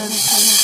Thank you.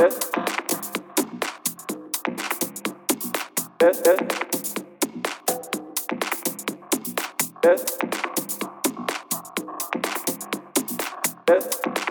Yes. Yes.